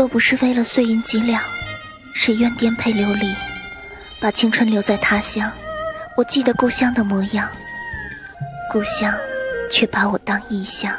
若不是为了碎银几两谁愿颠沛流离把青春留在他乡？我记得故乡的模样故乡却把我当异乡。